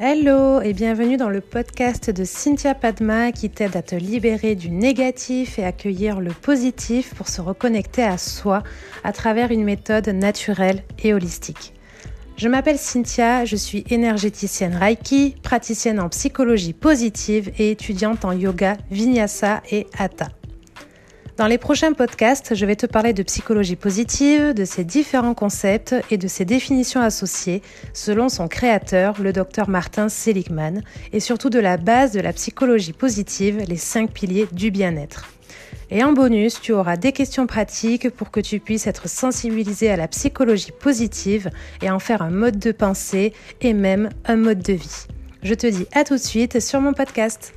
Hello et bienvenue dans le podcast de Cynthia Padma qui t'aide à te libérer du négatif et accueillir le positif pour se reconnecter à soi à travers une méthode naturelle et holistique. Je m'appelle Cynthia, je suis énergéticienne Reiki, praticienne en psychologie positive et étudiante en yoga, vinyasa et hatha. Dans les prochains podcasts, je vais te parler de psychologie positive, de ses différents concepts et de ses définitions associées, selon son créateur, le docteur Martin Seligman, et surtout de la base de la psychologie positive, les cinq piliers du bien-être. Et en bonus, tu auras des questions pratiques pour que tu puisses être sensibilisé à la psychologie positive et en faire un mode de pensée et même un mode de vie. Je te dis à tout de suite sur mon podcast.